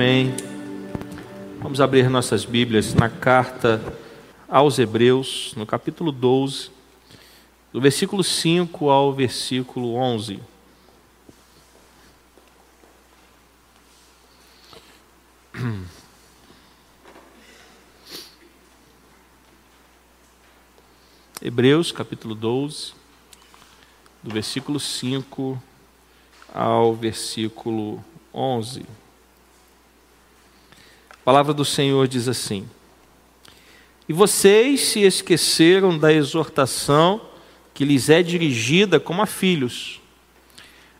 Amém. Vamos abrir nossas Bíblias na carta aos Hebreus, no capítulo 12, do versículo 5 ao versículo 11. Hebreus capítulo 12, do versículo 5 ao versículo 11. Palavra do Senhor diz assim: E vocês se esqueceram da exortação que lhes é dirigida como a filhos.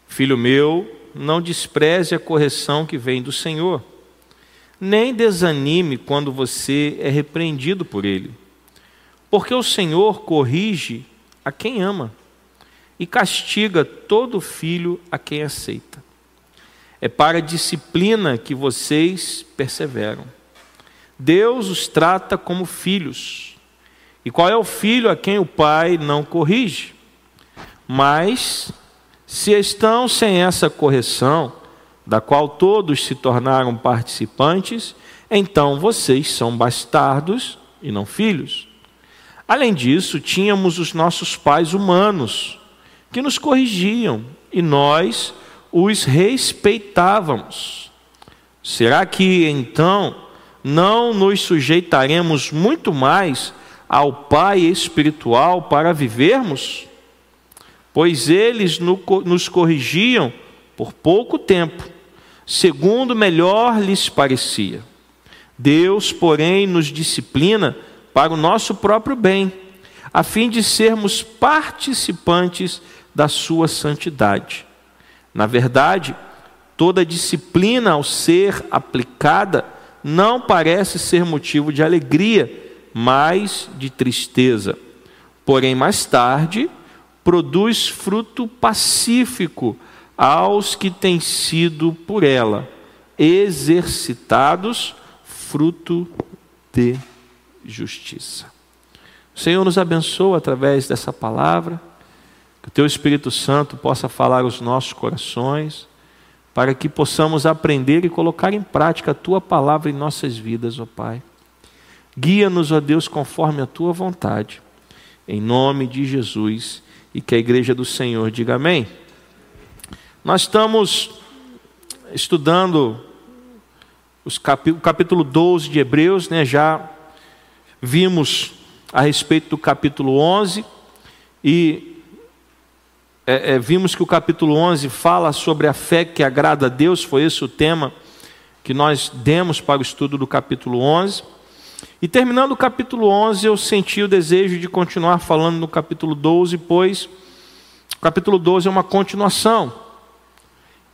Filho meu, não despreze a correção que vem do Senhor, nem desanime quando você é repreendido por ele porque o Senhor corrige a quem ama e castiga todo filho a quem aceita. É para a disciplina que vocês perseveram. Deus os trata como filhos. E qual é o filho a quem o pai não corrige? Mas, se estão sem essa correção, da qual todos se tornaram participantes, então vocês são bastardos e não filhos. Além disso, tínhamos os nossos pais humanos, que nos corrigiam e nós os respeitávamos. Será que então não nos sujeitaremos muito mais ao Pai espiritual para vivermos? Pois eles nos corrigiam por pouco tempo, segundo melhor lhes parecia. Deus, porém, nos disciplina para o nosso próprio bem, a fim de sermos participantes da sua santidade. Na verdade, toda disciplina ao ser aplicada não parece ser motivo de alegria, mas de tristeza. Porém, mais tarde, produz fruto pacífico aos que têm sido por ela exercitados, fruto de justiça. O Senhor nos abençoa através dessa palavra, que o Teu Espírito Santo possa falar aos nossos corações, para que possamos aprender e colocar em prática a Tua palavra em nossas vidas, ó Pai. Guia-nos, ó Deus, conforme a Tua vontade, em nome de Jesus, e que a igreja do Senhor diga amém. Nós estamos estudando o capítulo 12 de Hebreus, né, já Vimos a respeito do capítulo 11 e é, é, vimos que o capítulo 11 fala sobre a fé que agrada a Deus, foi esse o tema que nós demos para o estudo do capítulo 11. E terminando o capítulo 11, eu senti o desejo de continuar falando no capítulo 12, pois o capítulo 12 é uma continuação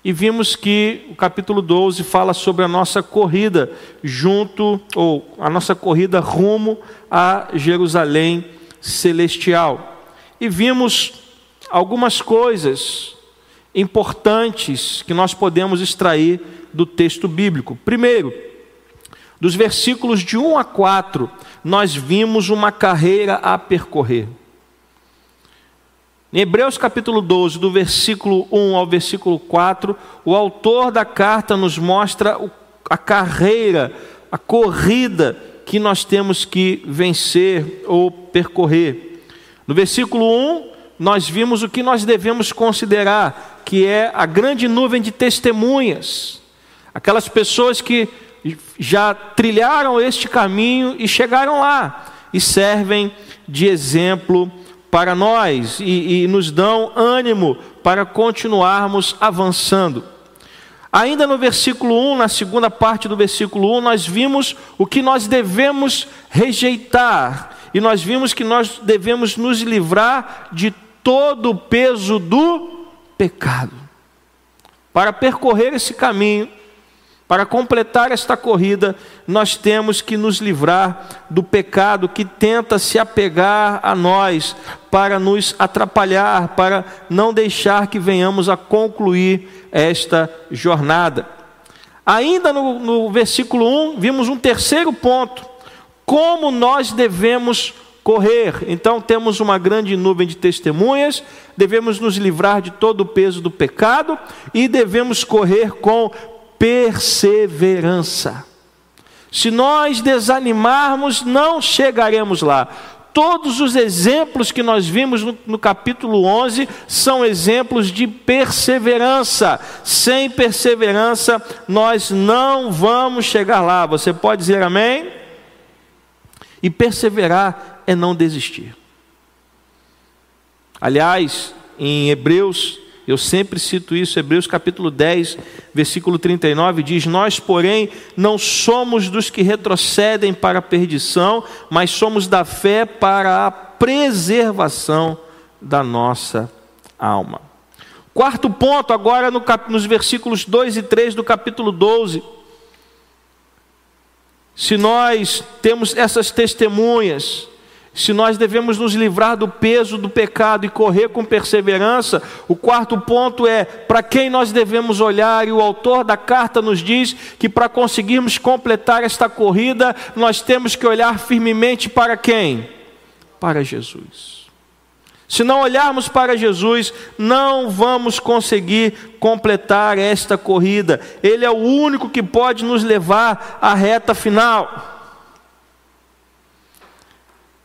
e vimos que o capítulo 12 fala sobre a nossa corrida junto, ou a nossa corrida rumo a Jerusalém celestial. E vimos algumas coisas importantes que nós podemos extrair do texto bíblico. Primeiro, dos versículos de 1 a 4, nós vimos uma carreira a percorrer. Em Hebreus capítulo 12, do versículo 1 ao versículo 4, o autor da carta nos mostra a carreira, a corrida que nós temos que vencer ou percorrer. No versículo 1, nós vimos o que nós devemos considerar, que é a grande nuvem de testemunhas, aquelas pessoas que já trilharam este caminho e chegaram lá e servem de exemplo para nós e, e nos dão ânimo para continuarmos avançando. Ainda no versículo 1, na segunda parte do versículo 1, nós vimos o que nós devemos rejeitar, e nós vimos que nós devemos nos livrar de todo o peso do pecado. Para percorrer esse caminho, para completar esta corrida, nós temos que nos livrar do pecado que tenta se apegar a nós, para nos atrapalhar, para não deixar que venhamos a concluir esta jornada. Ainda no, no versículo 1, vimos um terceiro ponto: como nós devemos correr. Então, temos uma grande nuvem de testemunhas, devemos nos livrar de todo o peso do pecado e devemos correr com perseverança. Se nós desanimarmos, não chegaremos lá. Todos os exemplos que nós vimos no, no, capítulo 11 são exemplos de perseverança. Sem perseverança, nós não vamos chegar lá. Você pode dizer amém? E perseverar é não desistir. Aliás, em Hebreus eu sempre cito isso, Hebreus capítulo 10, versículo 39 diz: Nós, porém, não somos dos que retrocedem para a perdição, mas somos da fé para a preservação da nossa alma. Quarto ponto, agora no cap... nos versículos 2 e 3 do capítulo 12. Se nós temos essas testemunhas, se nós devemos nos livrar do peso do pecado e correr com perseverança, o quarto ponto é para quem nós devemos olhar, e o autor da carta nos diz que para conseguirmos completar esta corrida, nós temos que olhar firmemente para quem? Para Jesus. Se não olharmos para Jesus, não vamos conseguir completar esta corrida. Ele é o único que pode nos levar à reta final.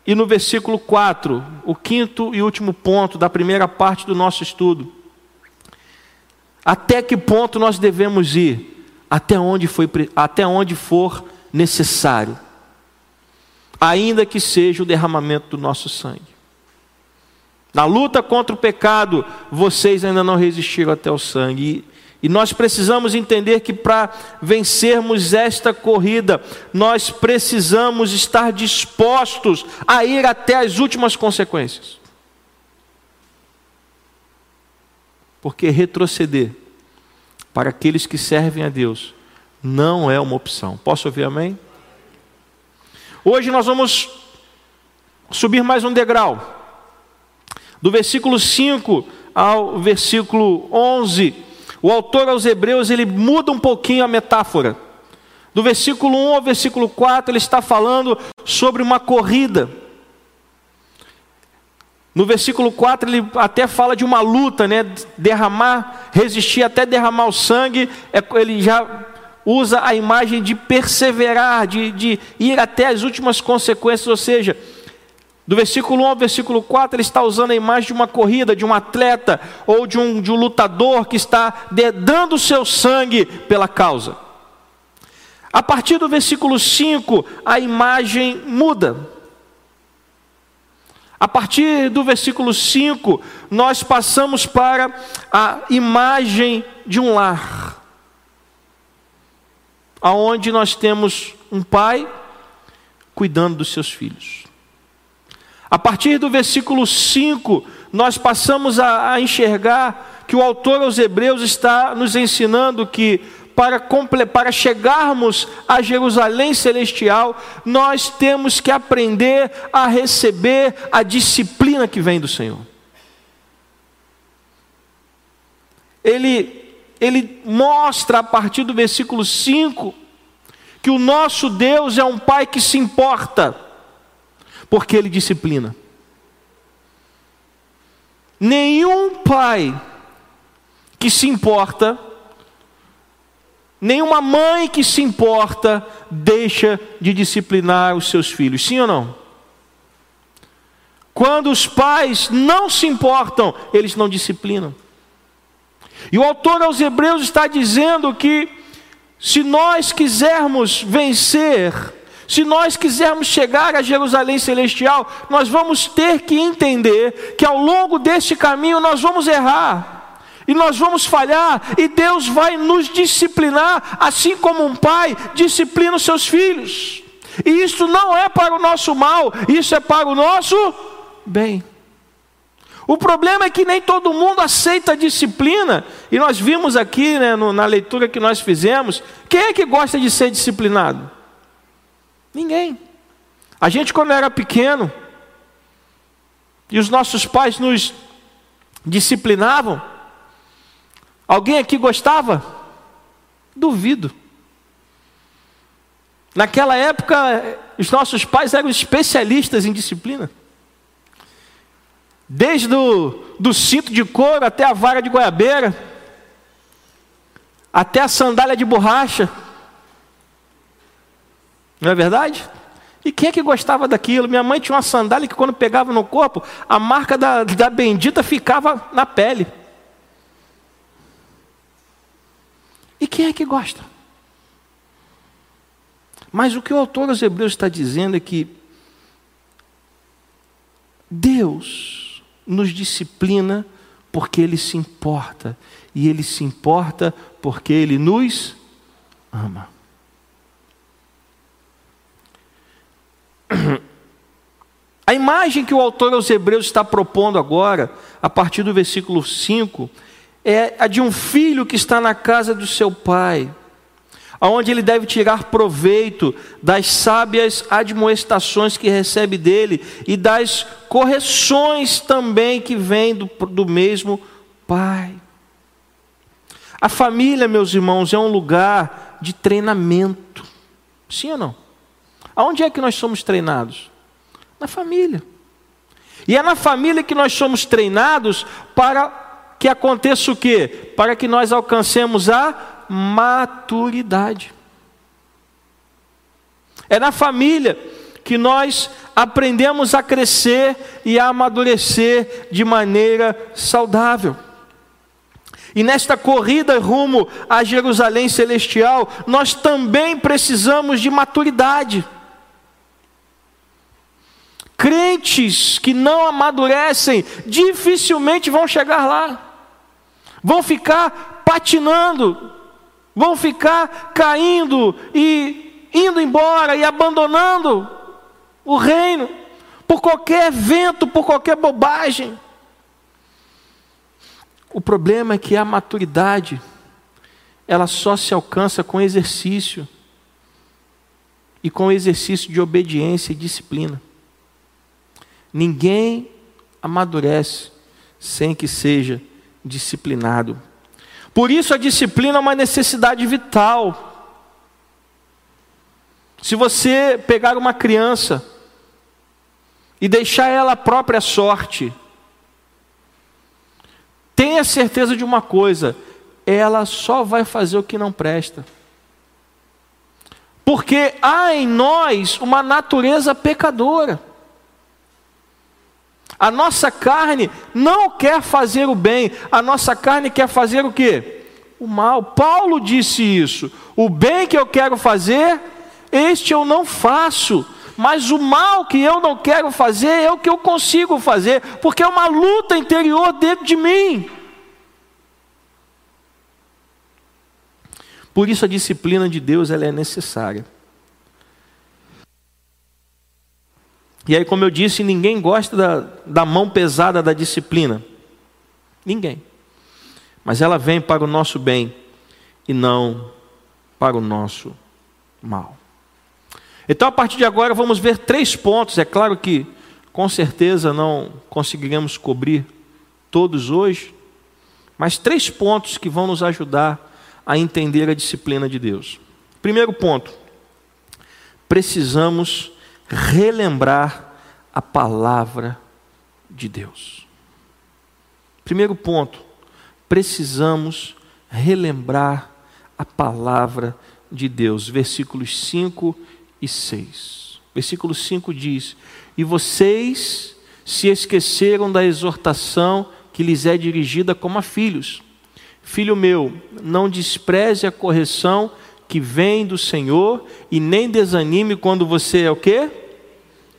E no versículo 4, o quinto e último ponto da primeira parte do nosso estudo. Até que ponto nós devemos ir? Até onde, foi, até onde for necessário, ainda que seja o derramamento do nosso sangue. Na luta contra o pecado, vocês ainda não resistiram até o sangue. E nós precisamos entender que para vencermos esta corrida, nós precisamos estar dispostos a ir até as últimas consequências. Porque retroceder para aqueles que servem a Deus não é uma opção. Posso ouvir amém? Hoje nós vamos subir mais um degrau. Do versículo 5 ao versículo 11 o autor aos Hebreus ele muda um pouquinho a metáfora. Do versículo 1 ao versículo 4, ele está falando sobre uma corrida. No versículo 4, ele até fala de uma luta, né? Derramar, resistir até derramar o sangue. É, ele já usa a imagem de perseverar, de, de ir até as últimas consequências, ou seja, do versículo 1 ao versículo 4, ele está usando a imagem de uma corrida, de um atleta ou de um, de um lutador que está dando o seu sangue pela causa. A partir do versículo 5, a imagem muda. A partir do versículo 5, nós passamos para a imagem de um lar, aonde nós temos um pai cuidando dos seus filhos. A partir do versículo 5, nós passamos a, a enxergar que o autor aos Hebreus está nos ensinando que para, para chegarmos a Jerusalém celestial, nós temos que aprender a receber a disciplina que vem do Senhor. Ele, ele mostra a partir do versículo 5 que o nosso Deus é um Pai que se importa porque ele disciplina. Nenhum pai que se importa, nenhuma mãe que se importa, deixa de disciplinar os seus filhos, sim ou não? Quando os pais não se importam, eles não disciplinam. E o autor aos Hebreus está dizendo que, se nós quisermos vencer se nós quisermos chegar a Jerusalém celestial, nós vamos ter que entender que ao longo deste caminho nós vamos errar. E nós vamos falhar, e Deus vai nos disciplinar, assim como um pai disciplina os seus filhos. E isso não é para o nosso mal, isso é para o nosso bem. O problema é que nem todo mundo aceita a disciplina, e nós vimos aqui né, no, na leitura que nós fizemos, quem é que gosta de ser disciplinado? Ninguém. A gente, quando era pequeno, e os nossos pais nos disciplinavam, alguém aqui gostava? Duvido. Naquela época, os nossos pais eram especialistas em disciplina. Desde do cinto de couro até a vara de goiabeira. até a sandália de borracha. Não é verdade? E quem é que gostava daquilo? Minha mãe tinha uma sandália que quando pegava no corpo, a marca da, da bendita ficava na pele. E quem é que gosta? Mas o que o autor aos Hebreus está dizendo é que Deus nos disciplina porque Ele se importa, e Ele se importa porque Ele nos ama. Imagem que o autor aos Hebreus está propondo agora, a partir do versículo 5, é a de um filho que está na casa do seu pai, aonde ele deve tirar proveito das sábias admoestações que recebe dele e das correções também que vêm do, do mesmo pai. A família, meus irmãos, é um lugar de treinamento. Sim ou não? Aonde é que nós somos treinados? Na família. E é na família que nós somos treinados para que aconteça o quê? Para que nós alcancemos a maturidade. É na família que nós aprendemos a crescer e a amadurecer de maneira saudável. E nesta corrida rumo a Jerusalém celestial, nós também precisamos de maturidade. Crentes que não amadurecem dificilmente vão chegar lá vão ficar patinando, vão ficar caindo e indo embora e abandonando o reino por qualquer vento, por qualquer bobagem. O problema é que a maturidade ela só se alcança com exercício e com exercício de obediência e disciplina. Ninguém amadurece sem que seja disciplinado. Por isso a disciplina é uma necessidade vital. Se você pegar uma criança e deixar ela à própria sorte, tenha certeza de uma coisa: ela só vai fazer o que não presta. Porque há em nós uma natureza pecadora. A nossa carne não quer fazer o bem, a nossa carne quer fazer o quê? O mal. Paulo disse isso. O bem que eu quero fazer, este eu não faço. Mas o mal que eu não quero fazer é o que eu consigo fazer, porque é uma luta interior dentro de mim. Por isso a disciplina de Deus ela é necessária. E aí, como eu disse, ninguém gosta da, da mão pesada da disciplina. Ninguém. Mas ela vem para o nosso bem e não para o nosso mal. Então, a partir de agora, vamos ver três pontos. É claro que, com certeza, não conseguiremos cobrir todos hoje, mas três pontos que vão nos ajudar a entender a disciplina de Deus. Primeiro ponto: precisamos relembrar a palavra de Deus. Primeiro ponto, precisamos relembrar a palavra de Deus, versículos 5 e 6. Versículo 5 diz: E vocês se esqueceram da exortação que lhes é dirigida como a filhos. Filho meu, não despreze a correção que vem do Senhor e nem desanime quando você é o quê?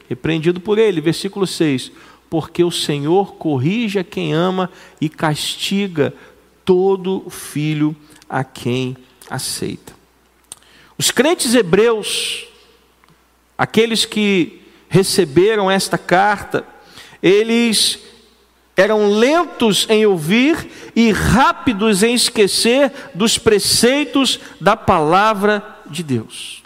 Repreendido por ele. Versículo 6. Porque o Senhor corrige a quem ama e castiga todo filho a quem aceita. Os crentes hebreus, aqueles que receberam esta carta, eles eram lentos em ouvir e rápidos em esquecer dos preceitos da palavra de Deus.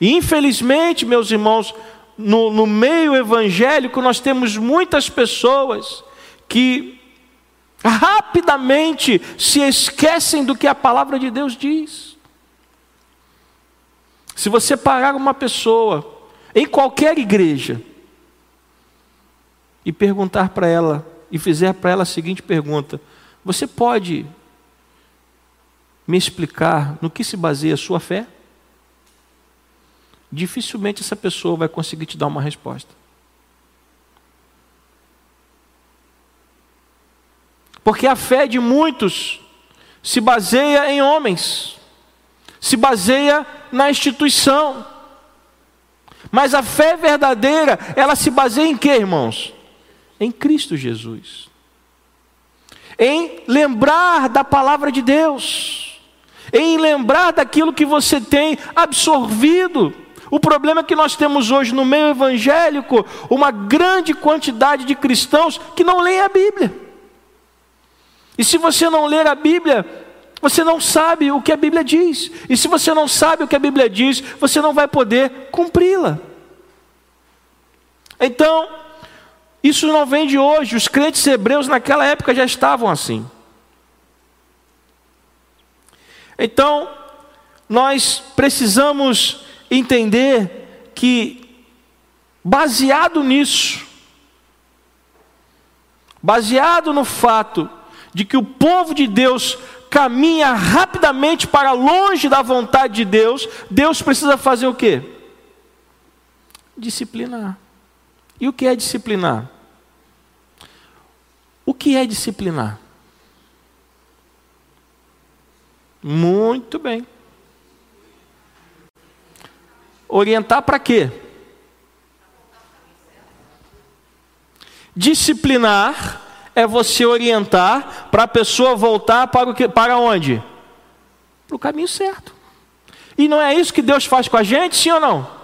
E infelizmente, meus irmãos, no, no meio evangélico nós temos muitas pessoas que rapidamente se esquecem do que a palavra de Deus diz. Se você parar uma pessoa em qualquer igreja, e perguntar para ela, e fizer para ela a seguinte pergunta: Você pode me explicar no que se baseia a sua fé? Dificilmente essa pessoa vai conseguir te dar uma resposta. Porque a fé de muitos se baseia em homens, se baseia na instituição. Mas a fé verdadeira, ela se baseia em quê, irmãos? Em Cristo Jesus. Em lembrar da palavra de Deus, em lembrar daquilo que você tem absorvido. O problema é que nós temos hoje no meio evangélico uma grande quantidade de cristãos que não leem a Bíblia. E se você não ler a Bíblia, você não sabe o que a Bíblia diz. E se você não sabe o que a Bíblia diz, você não vai poder cumpri-la. Então, isso não vem de hoje. Os crentes hebreus naquela época já estavam assim. Então, nós precisamos entender que, baseado nisso, baseado no fato de que o povo de Deus caminha rapidamente para longe da vontade de Deus, Deus precisa fazer o quê? Disciplinar. E o que é disciplinar? O que é disciplinar? Muito bem. Orientar para quê? Disciplinar é você orientar para a pessoa voltar para, o que, para onde? Para o caminho certo. E não é isso que Deus faz com a gente, sim ou não?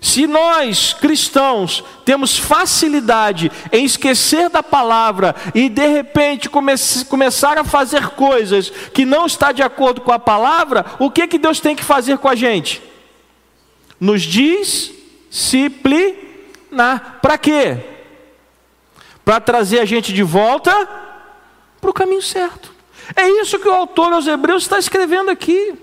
Se nós, cristãos, temos facilidade em esquecer da palavra e de repente come começar a fazer coisas que não está de acordo com a palavra, o que, que Deus tem que fazer com a gente? Nos disciplinar. Para quê? para trazer a gente de volta para o caminho certo. É isso que o autor aos Hebreus está escrevendo aqui.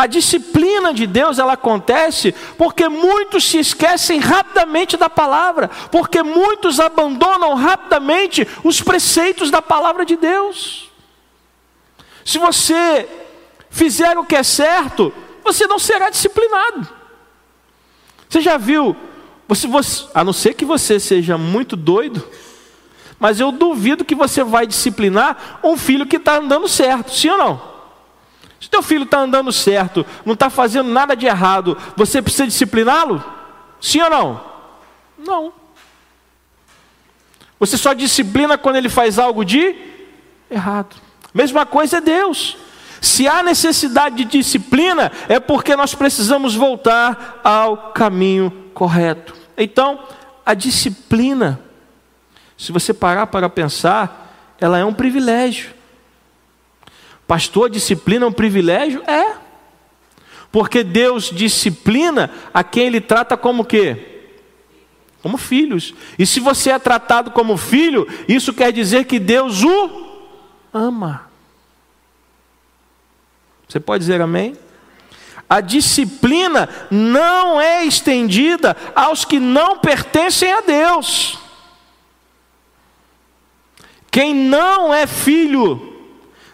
A disciplina de Deus ela acontece porque muitos se esquecem rapidamente da palavra, porque muitos abandonam rapidamente os preceitos da palavra de Deus. Se você fizer o que é certo, você não será disciplinado. Você já viu você, você, a não ser que você seja muito doido, mas eu duvido que você vai disciplinar um filho que está andando certo, sim ou não? Se teu filho está andando certo, não está fazendo nada de errado, você precisa discipliná-lo? Sim ou não? Não. Você só disciplina quando ele faz algo de errado. Mesma coisa é Deus. Se há necessidade de disciplina, é porque nós precisamos voltar ao caminho correto. Então, a disciplina, se você parar para pensar, ela é um privilégio. Pastor, disciplina é um privilégio? É. Porque Deus disciplina a quem ele trata como quê? Como filhos. E se você é tratado como filho, isso quer dizer que Deus o ama. Você pode dizer amém? A disciplina não é estendida aos que não pertencem a Deus. Quem não é filho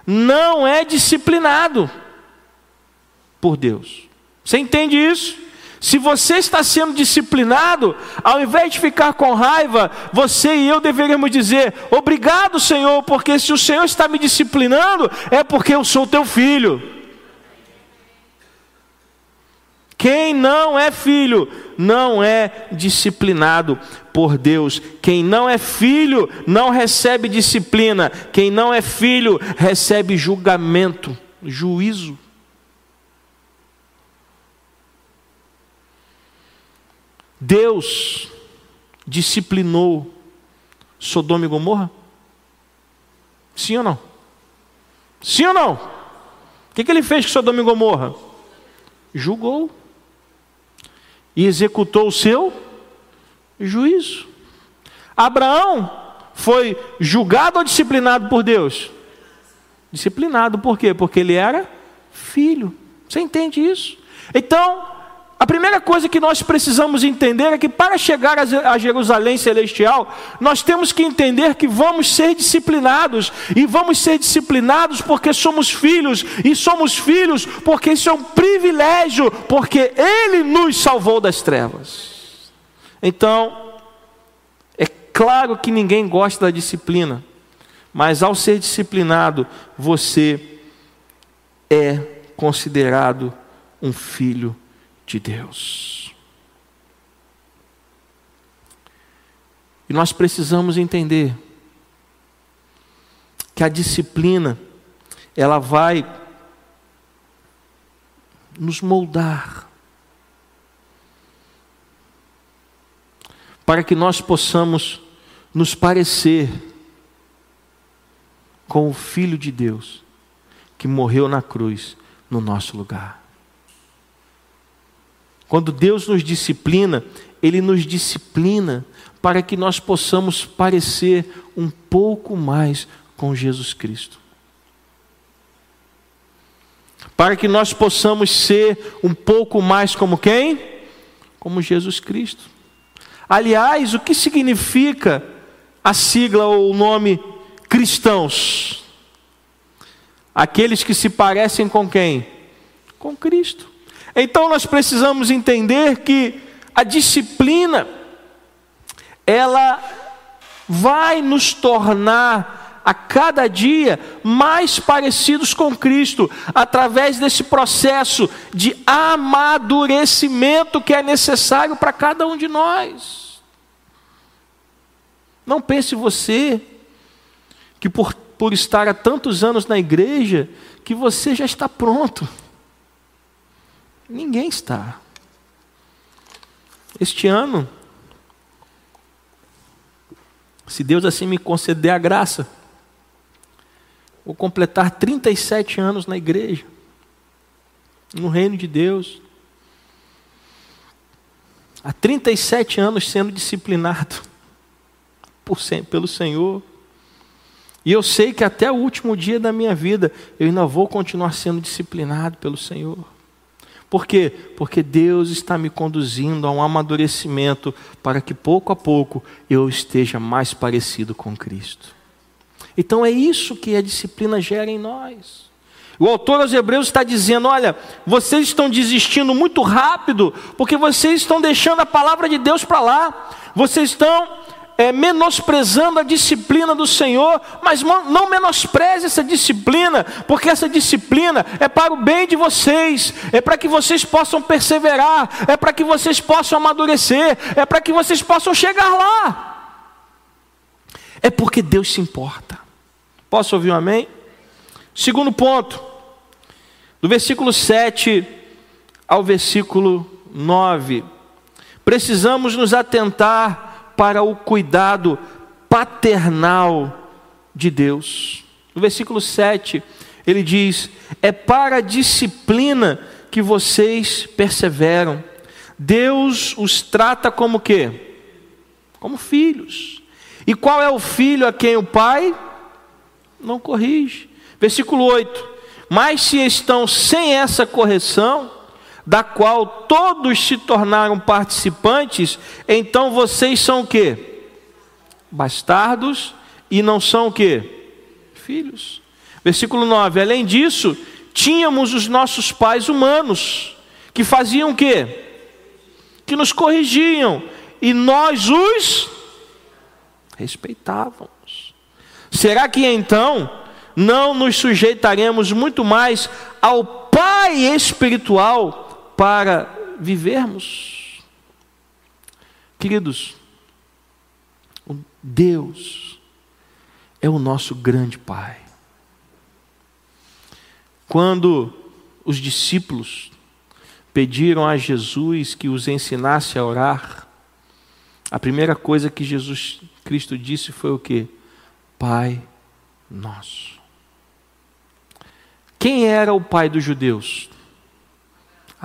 não é disciplinado por Deus. Você entende isso? Se você está sendo disciplinado, ao invés de ficar com raiva, você e eu deveríamos dizer: Obrigado, Senhor, porque se o Senhor está me disciplinando, é porque eu sou teu filho. Quem não é filho não é disciplinado por Deus. Quem não é filho não recebe disciplina. Quem não é filho recebe julgamento, juízo. Deus disciplinou Sodoma e Gomorra? Sim ou não? Sim ou não? O que, que ele fez com Sodoma e Gomorra? Julgou e executou o seu juízo. Abraão foi julgado ou disciplinado por Deus? Disciplinado, por quê? Porque ele era filho. Você entende isso? Então, a primeira coisa que nós precisamos entender é que para chegar a Jerusalém celestial, nós temos que entender que vamos ser disciplinados, e vamos ser disciplinados porque somos filhos, e somos filhos porque isso é um privilégio, porque Ele nos salvou das trevas. Então, é claro que ninguém gosta da disciplina, mas ao ser disciplinado, você é considerado um filho de Deus. E nós precisamos entender que a disciplina ela vai nos moldar para que nós possamos nos parecer com o filho de Deus que morreu na cruz no nosso lugar. Quando Deus nos disciplina, Ele nos disciplina para que nós possamos parecer um pouco mais com Jesus Cristo. Para que nós possamos ser um pouco mais como quem? Como Jesus Cristo. Aliás, o que significa a sigla ou o nome cristãos? Aqueles que se parecem com quem? Com Cristo. Então nós precisamos entender que a disciplina ela vai nos tornar a cada dia mais parecidos com Cristo, através desse processo de amadurecimento que é necessário para cada um de nós. Não pense você que por, por estar há tantos anos na igreja, que você já está pronto. Ninguém está. Este ano, se Deus assim me conceder a graça, vou completar 37 anos na igreja, no reino de Deus. Há 37 anos sendo disciplinado por, pelo Senhor. E eu sei que até o último dia da minha vida eu ainda vou continuar sendo disciplinado pelo Senhor. Por quê? Porque Deus está me conduzindo a um amadurecimento para que pouco a pouco eu esteja mais parecido com Cristo. Então é isso que a disciplina gera em nós. O autor aos Hebreus está dizendo: olha, vocês estão desistindo muito rápido, porque vocês estão deixando a palavra de Deus para lá, vocês estão é, menosprezando a disciplina do Senhor, mas não menospreze essa disciplina, porque essa disciplina é para o bem de vocês, é para que vocês possam perseverar, é para que vocês possam amadurecer, é para que vocês possam chegar lá. É porque Deus se importa. Posso ouvir um amém? Segundo ponto, do versículo 7 ao versículo 9, precisamos nos atentar para o cuidado paternal de Deus. No versículo 7, ele diz: É para a disciplina que vocês perseveram. Deus os trata como quê? Como filhos. E qual é o filho a quem o pai não corrige? Versículo 8: Mas se estão sem essa correção, da qual todos se tornaram participantes, então vocês são o quê? Bastardos e não são o quê? Filhos. Versículo 9. Além disso, tínhamos os nossos pais humanos, que faziam o quê? Que nos corrigiam, e nós os respeitávamos. Será que então não nos sujeitaremos muito mais ao Pai espiritual para vivermos. Queridos, Deus é o nosso grande Pai. Quando os discípulos pediram a Jesus que os ensinasse a orar, a primeira coisa que Jesus Cristo disse foi o que? Pai nosso. Quem era o pai dos judeus?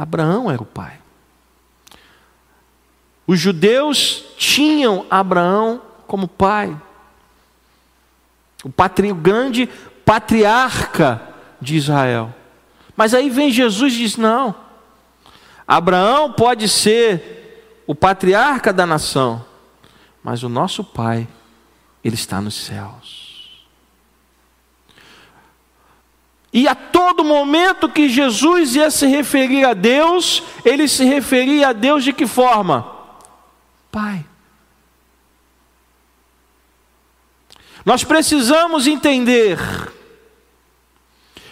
Abraão era o pai. Os judeus tinham Abraão como pai. O, patri, o grande patriarca de Israel. Mas aí vem Jesus e diz: não. Abraão pode ser o patriarca da nação, mas o nosso pai, ele está nos céus. E a todo momento que Jesus ia se referir a Deus, ele se referia a Deus de que forma? Pai. Nós precisamos entender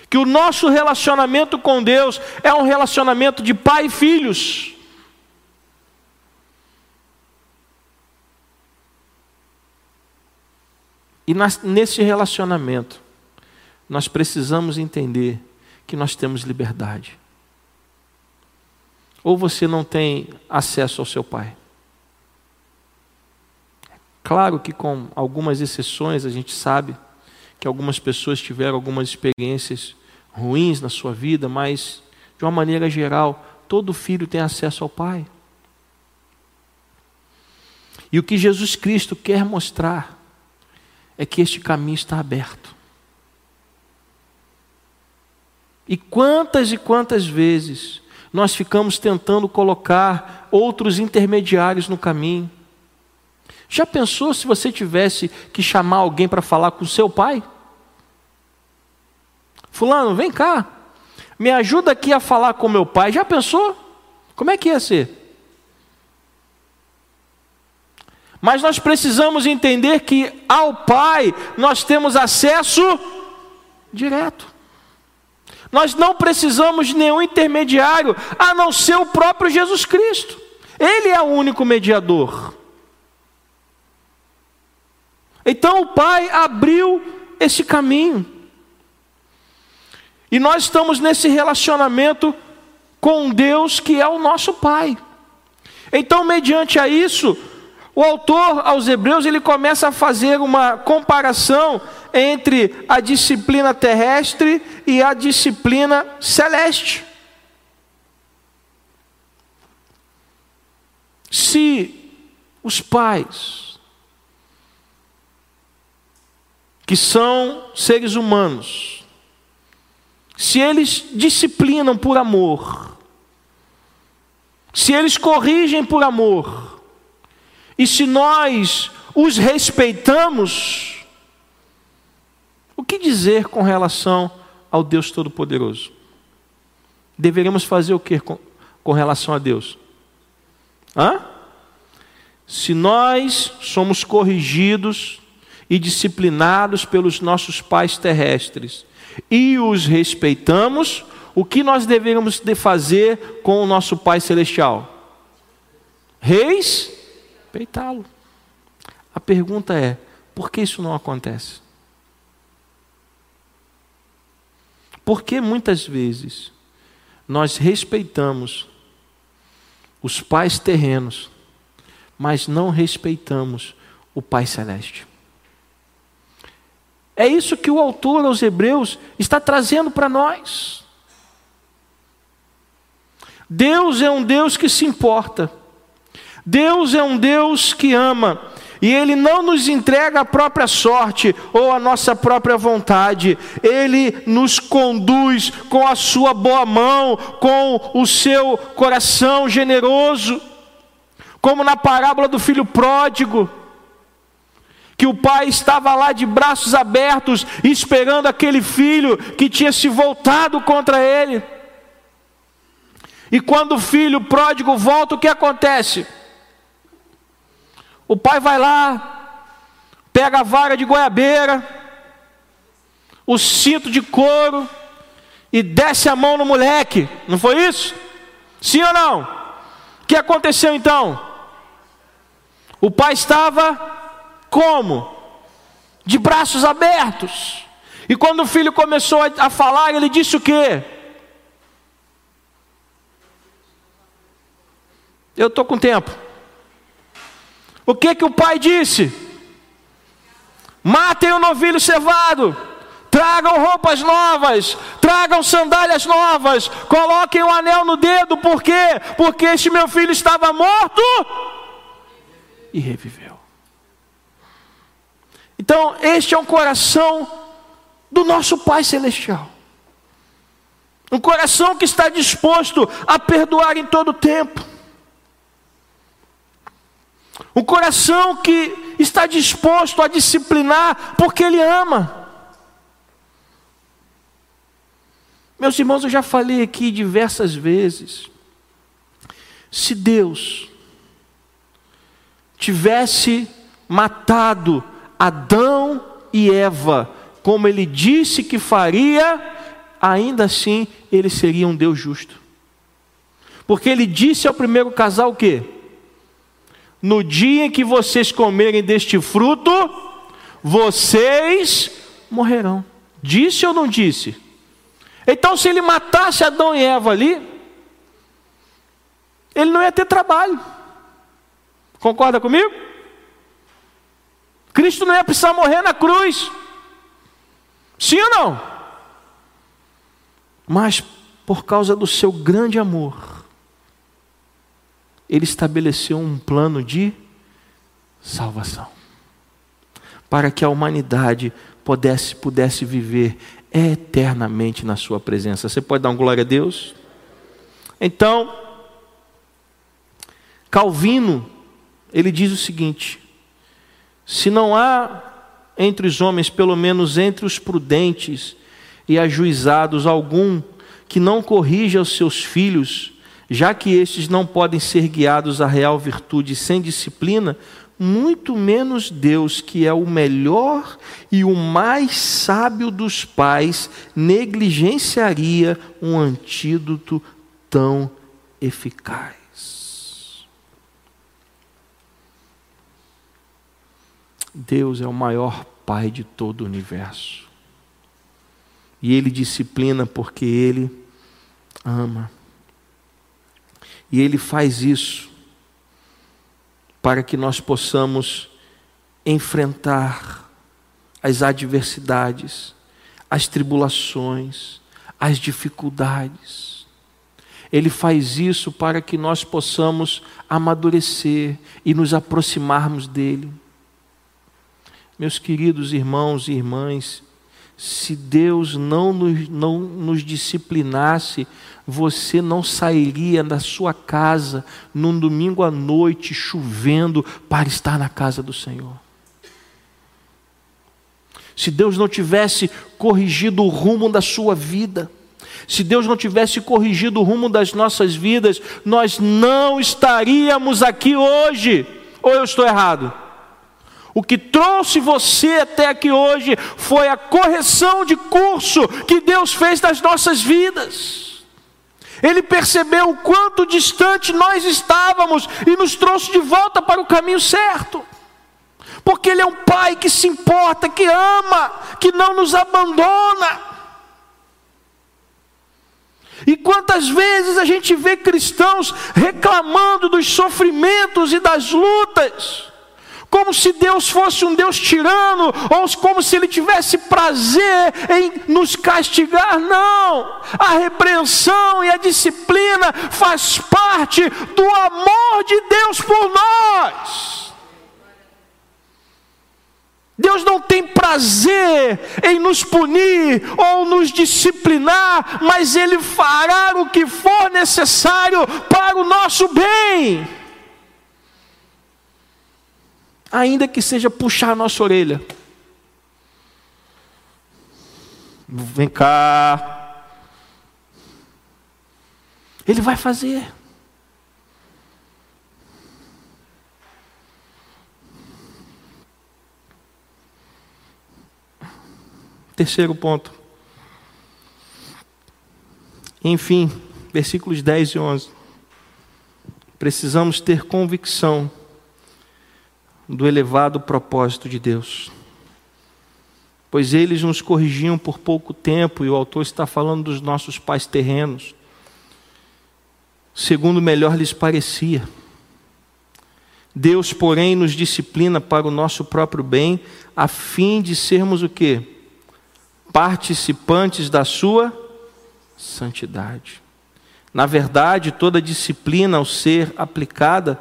que o nosso relacionamento com Deus é um relacionamento de pai e filhos. E nesse relacionamento, nós precisamos entender que nós temos liberdade. Ou você não tem acesso ao seu pai. Claro que, com algumas exceções, a gente sabe que algumas pessoas tiveram algumas experiências ruins na sua vida, mas, de uma maneira geral, todo filho tem acesso ao pai. E o que Jesus Cristo quer mostrar é que este caminho está aberto. E quantas e quantas vezes nós ficamos tentando colocar outros intermediários no caminho. Já pensou se você tivesse que chamar alguém para falar com seu pai? Fulano, vem cá, me ajuda aqui a falar com meu pai. Já pensou? Como é que ia ser? Mas nós precisamos entender que ao Pai nós temos acesso direto. Nós não precisamos de nenhum intermediário, a não ser o próprio Jesus Cristo. Ele é o único mediador. Então o Pai abriu esse caminho. E nós estamos nesse relacionamento com Deus que é o nosso Pai. Então, mediante a isso, o autor aos Hebreus ele começa a fazer uma comparação entre a disciplina terrestre e a disciplina celeste. Se os pais, que são seres humanos, se eles disciplinam por amor, se eles corrigem por amor, e se nós os respeitamos, o que dizer com relação ao Deus Todo-Poderoso? Deveríamos fazer o que com, com relação a Deus? Hã? Se nós somos corrigidos e disciplinados pelos nossos pais terrestres e os respeitamos, o que nós deveríamos de fazer com o nosso Pai Celestial? Respeitá-lo. A pergunta é: por que isso não acontece? Porque muitas vezes nós respeitamos os pais terrenos, mas não respeitamos o Pai Celeste. É isso que o autor aos Hebreus está trazendo para nós. Deus é um Deus que se importa. Deus é um Deus que ama. E Ele não nos entrega a própria sorte ou a nossa própria vontade, Ele nos conduz com a Sua boa mão, com o seu coração generoso, como na parábola do filho pródigo, que o pai estava lá de braços abertos, esperando aquele filho que tinha se voltado contra ele. E quando o filho pródigo volta, o que acontece? O pai vai lá, pega a vara de goiabeira, o cinto de couro e desce a mão no moleque. Não foi isso? Sim ou não? O que aconteceu então? O pai estava como? De braços abertos. E quando o filho começou a falar, ele disse o quê? Eu estou com tempo. O que que o pai disse? Matem o novilho cevado, tragam roupas novas, tragam sandálias novas, coloquem um anel no dedo, por quê? Porque este meu filho estava morto e reviveu. Então, este é o coração do nosso Pai Celestial. Um coração que está disposto a perdoar em todo tempo. Um coração que está disposto a disciplinar porque ele ama. Meus irmãos, eu já falei aqui diversas vezes. Se Deus tivesse matado Adão e Eva, como ele disse que faria, ainda assim ele seria um Deus justo. Porque ele disse ao primeiro casal o quê? No dia em que vocês comerem deste fruto, vocês morrerão. Disse ou não disse? Então, se ele matasse Adão e Eva ali, ele não ia ter trabalho. Concorda comigo? Cristo não ia precisar morrer na cruz. Sim ou não? Mas, por causa do seu grande amor, ele estabeleceu um plano de salvação para que a humanidade pudesse, pudesse viver eternamente na Sua presença. Você pode dar um glória a Deus? Então, Calvino, ele diz o seguinte: se não há entre os homens, pelo menos entre os prudentes e ajuizados, algum que não corrija os seus filhos, já que estes não podem ser guiados à real virtude sem disciplina, muito menos Deus, que é o melhor e o mais sábio dos pais, negligenciaria um antídoto tão eficaz. Deus é o maior Pai de todo o universo. E Ele disciplina porque Ele ama. E Ele faz isso para que nós possamos enfrentar as adversidades, as tribulações, as dificuldades. Ele faz isso para que nós possamos amadurecer e nos aproximarmos dele. Meus queridos irmãos e irmãs, se Deus não nos, não nos disciplinasse, você não sairia da sua casa num domingo à noite, chovendo, para estar na casa do Senhor. Se Deus não tivesse corrigido o rumo da sua vida, se Deus não tivesse corrigido o rumo das nossas vidas, nós não estaríamos aqui hoje. Ou eu estou errado? O que trouxe você até aqui hoje foi a correção de curso que Deus fez das nossas vidas. Ele percebeu o quanto distante nós estávamos e nos trouxe de volta para o caminho certo. Porque Ele é um Pai que se importa, que ama, que não nos abandona. E quantas vezes a gente vê cristãos reclamando dos sofrimentos e das lutas, como se Deus fosse um Deus tirano, ou como se Ele tivesse prazer em nos castigar. Não! A repreensão e a disciplina faz parte do amor de Deus por nós. Deus não tem prazer em nos punir ou nos disciplinar, mas Ele fará o que for necessário para o nosso bem ainda que seja puxar a nossa orelha. Vem cá. Ele vai fazer. Terceiro ponto. Enfim, versículos 10 e 11. Precisamos ter convicção do elevado propósito de Deus. Pois eles nos corrigiam por pouco tempo, e o autor está falando dos nossos pais terrenos, segundo melhor lhes parecia. Deus, porém, nos disciplina para o nosso próprio bem, a fim de sermos o quê? Participantes da sua santidade. Na verdade, toda disciplina ao ser aplicada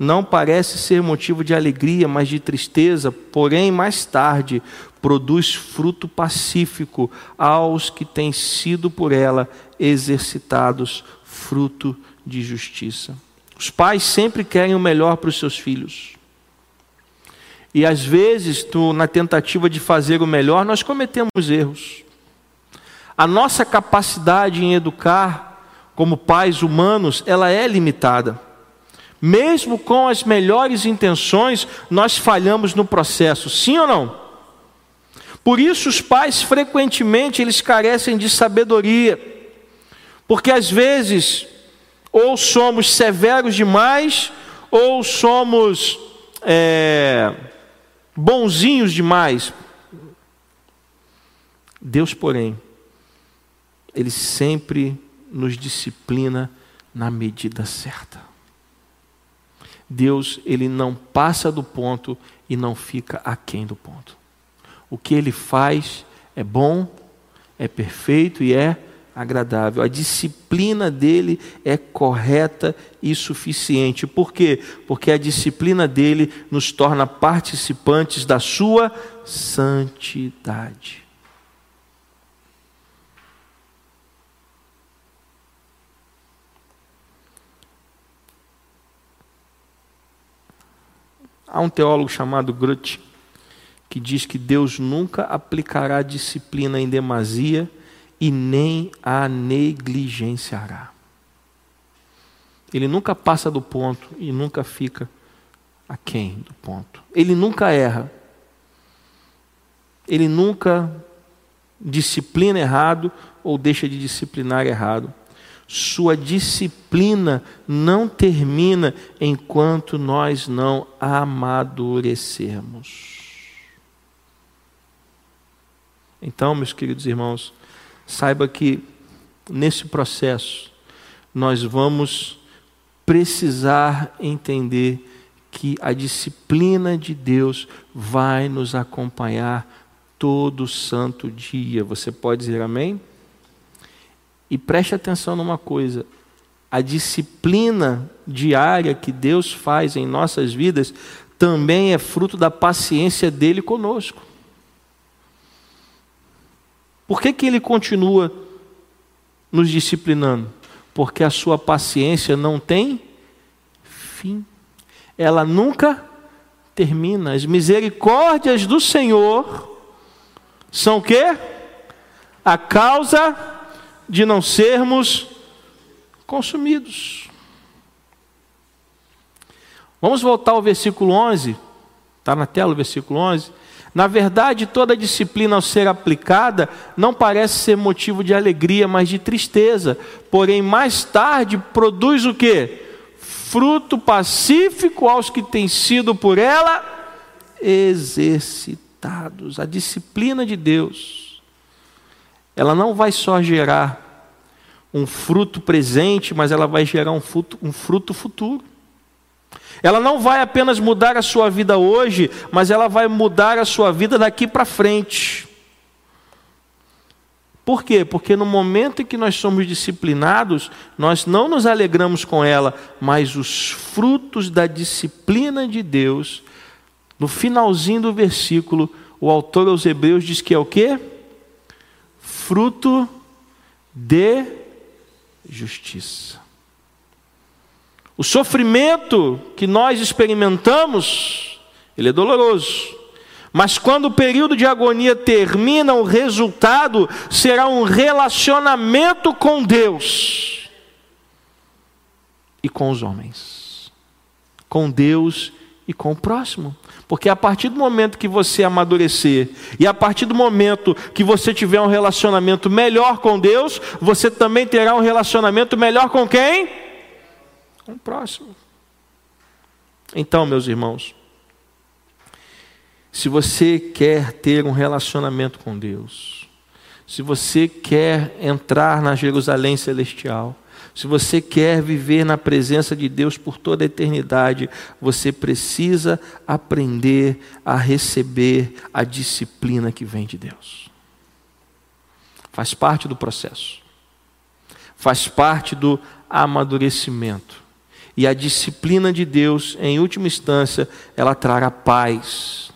não parece ser motivo de alegria, mas de tristeza, porém, mais tarde, produz fruto pacífico aos que têm sido por ela exercitados, fruto de justiça. Os pais sempre querem o melhor para os seus filhos. E às vezes, tu, na tentativa de fazer o melhor, nós cometemos erros. A nossa capacidade em educar, como pais humanos, ela é limitada. Mesmo com as melhores intenções, nós falhamos no processo, sim ou não? Por isso os pais frequentemente eles carecem de sabedoria. Porque às vezes ou somos severos demais, ou somos é, bonzinhos demais. Deus, porém, Ele sempre nos disciplina na medida certa. Deus, Ele não passa do ponto e não fica aquém do ponto. O que Ele faz é bom, é perfeito e é agradável. A disciplina dele é correta e suficiente. Por quê? Porque a disciplina dele nos torna participantes da sua santidade. Há um teólogo chamado Grut que diz que Deus nunca aplicará disciplina em demasia e nem a negligenciará. Ele nunca passa do ponto e nunca fica aquém do ponto. Ele nunca erra. Ele nunca disciplina errado ou deixa de disciplinar errado. Sua disciplina não termina enquanto nós não amadurecermos. Então, meus queridos irmãos, saiba que nesse processo nós vamos precisar entender que a disciplina de Deus vai nos acompanhar todo santo dia. Você pode dizer amém? E preste atenção numa coisa: a disciplina diária que Deus faz em nossas vidas também é fruto da paciência dele conosco. Por que, que ele continua nos disciplinando? Porque a sua paciência não tem fim. Ela nunca termina. As misericórdias do Senhor são o quê? A causa de não sermos consumidos. Vamos voltar ao versículo 11. Está na tela o versículo 11. Na verdade, toda disciplina ao ser aplicada não parece ser motivo de alegria, mas de tristeza. Porém, mais tarde produz o que? Fruto pacífico aos que têm sido por ela exercitados. A disciplina de Deus, ela não vai só gerar um fruto presente, mas ela vai gerar um fruto, um fruto futuro. Ela não vai apenas mudar a sua vida hoje, mas ela vai mudar a sua vida daqui para frente. Por quê? Porque no momento em que nós somos disciplinados, nós não nos alegramos com ela, mas os frutos da disciplina de Deus, no finalzinho do versículo, o autor aos Hebreus diz que é o quê? Fruto de justiça. O sofrimento que nós experimentamos, ele é doloroso. Mas quando o período de agonia termina, o resultado será um relacionamento com Deus e com os homens. Com Deus e com o próximo. Porque a partir do momento que você amadurecer e a partir do momento que você tiver um relacionamento melhor com Deus, você também terá um relacionamento melhor com quem? com o próximo. Então, meus irmãos, se você quer ter um relacionamento com Deus, se você quer entrar na Jerusalém celestial, se você quer viver na presença de Deus por toda a eternidade, você precisa aprender a receber a disciplina que vem de Deus. Faz parte do processo, faz parte do amadurecimento. E a disciplina de Deus, em última instância, ela trará paz.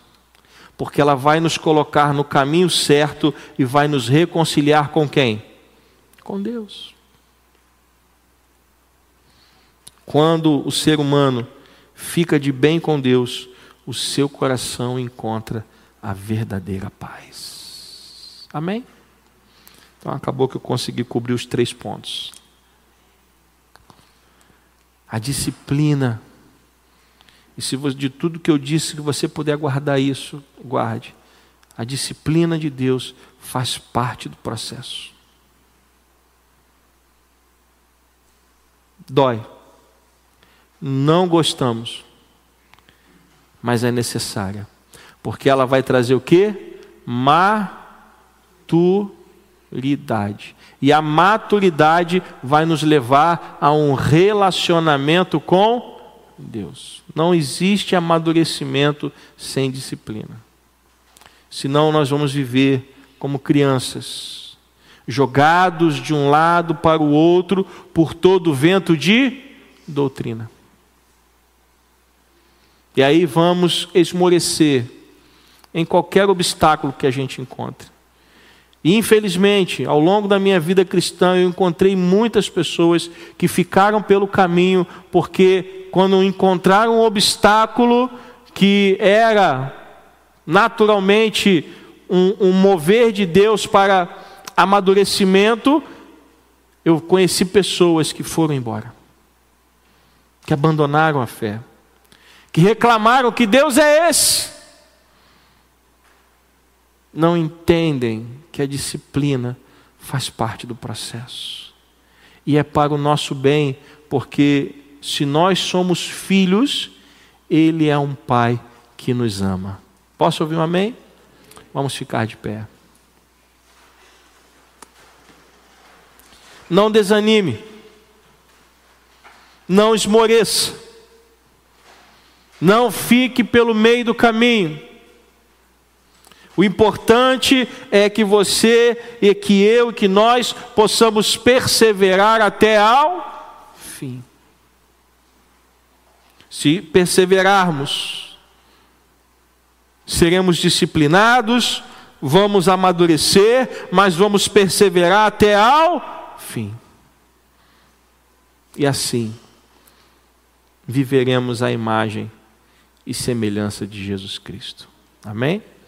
Porque ela vai nos colocar no caminho certo e vai nos reconciliar com quem? Com Deus. Quando o ser humano fica de bem com Deus, o seu coração encontra a verdadeira paz. Amém? Então acabou que eu consegui cobrir os três pontos. A disciplina. E se de tudo que eu disse, que você puder guardar isso, guarde. A disciplina de Deus faz parte do processo. Dói. Não gostamos. Mas é necessária. Porque ela vai trazer o que? Maturidade. E a maturidade vai nos levar a um relacionamento com Deus. Não existe amadurecimento sem disciplina. Senão nós vamos viver como crianças, jogados de um lado para o outro por todo o vento de doutrina. E aí vamos esmorecer em qualquer obstáculo que a gente encontre. E infelizmente, ao longo da minha vida cristã, eu encontrei muitas pessoas que ficaram pelo caminho porque, quando encontraram um obstáculo que era naturalmente um, um mover de Deus para amadurecimento, eu conheci pessoas que foram embora, que abandonaram a fé, que reclamaram que Deus é esse, não entendem que a disciplina faz parte do processo. E é para o nosso bem, porque se nós somos filhos, Ele é um Pai que nos ama. Posso ouvir um amém? Vamos ficar de pé. Não desanime. Não esmoreça. Não fique pelo meio do caminho. O importante é que você e que eu e que nós possamos perseverar até ao fim. Se perseverarmos, seremos disciplinados, vamos amadurecer, mas vamos perseverar até ao fim. E assim, viveremos a imagem e semelhança de Jesus Cristo. Amém?